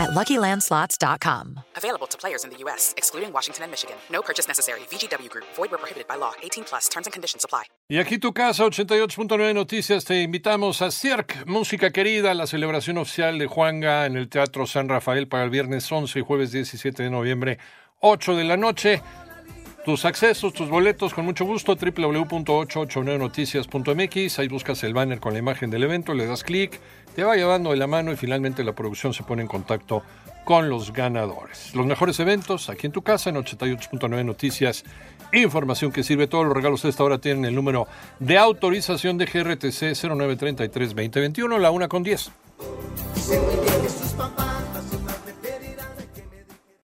at LuckyLandSlots.com. Available to players in the U.S., excluding Washington and Michigan. No purchase necessary. VGW Group. Void where prohibited by law. 18 plus. Terms and conditions apply. Y aquí tu casa, 88.9 Noticias, te invitamos a CIRC, Música Querida, la celebración oficial de Juanga en el Teatro San Rafael para el viernes 11 y jueves 17 de noviembre, 8 de la noche. Tus accesos, tus boletos, con mucho gusto, www.889noticias.mx. Ahí buscas el banner con la imagen del evento, le das clic, te va llevando de la mano y finalmente la producción se pone en contacto con los ganadores. Los mejores eventos aquí en tu casa en 88.9 Noticias. Información que sirve. Todos los regalos de esta hora tienen el número de autorización de GRTC 0933-2021, la una con 10.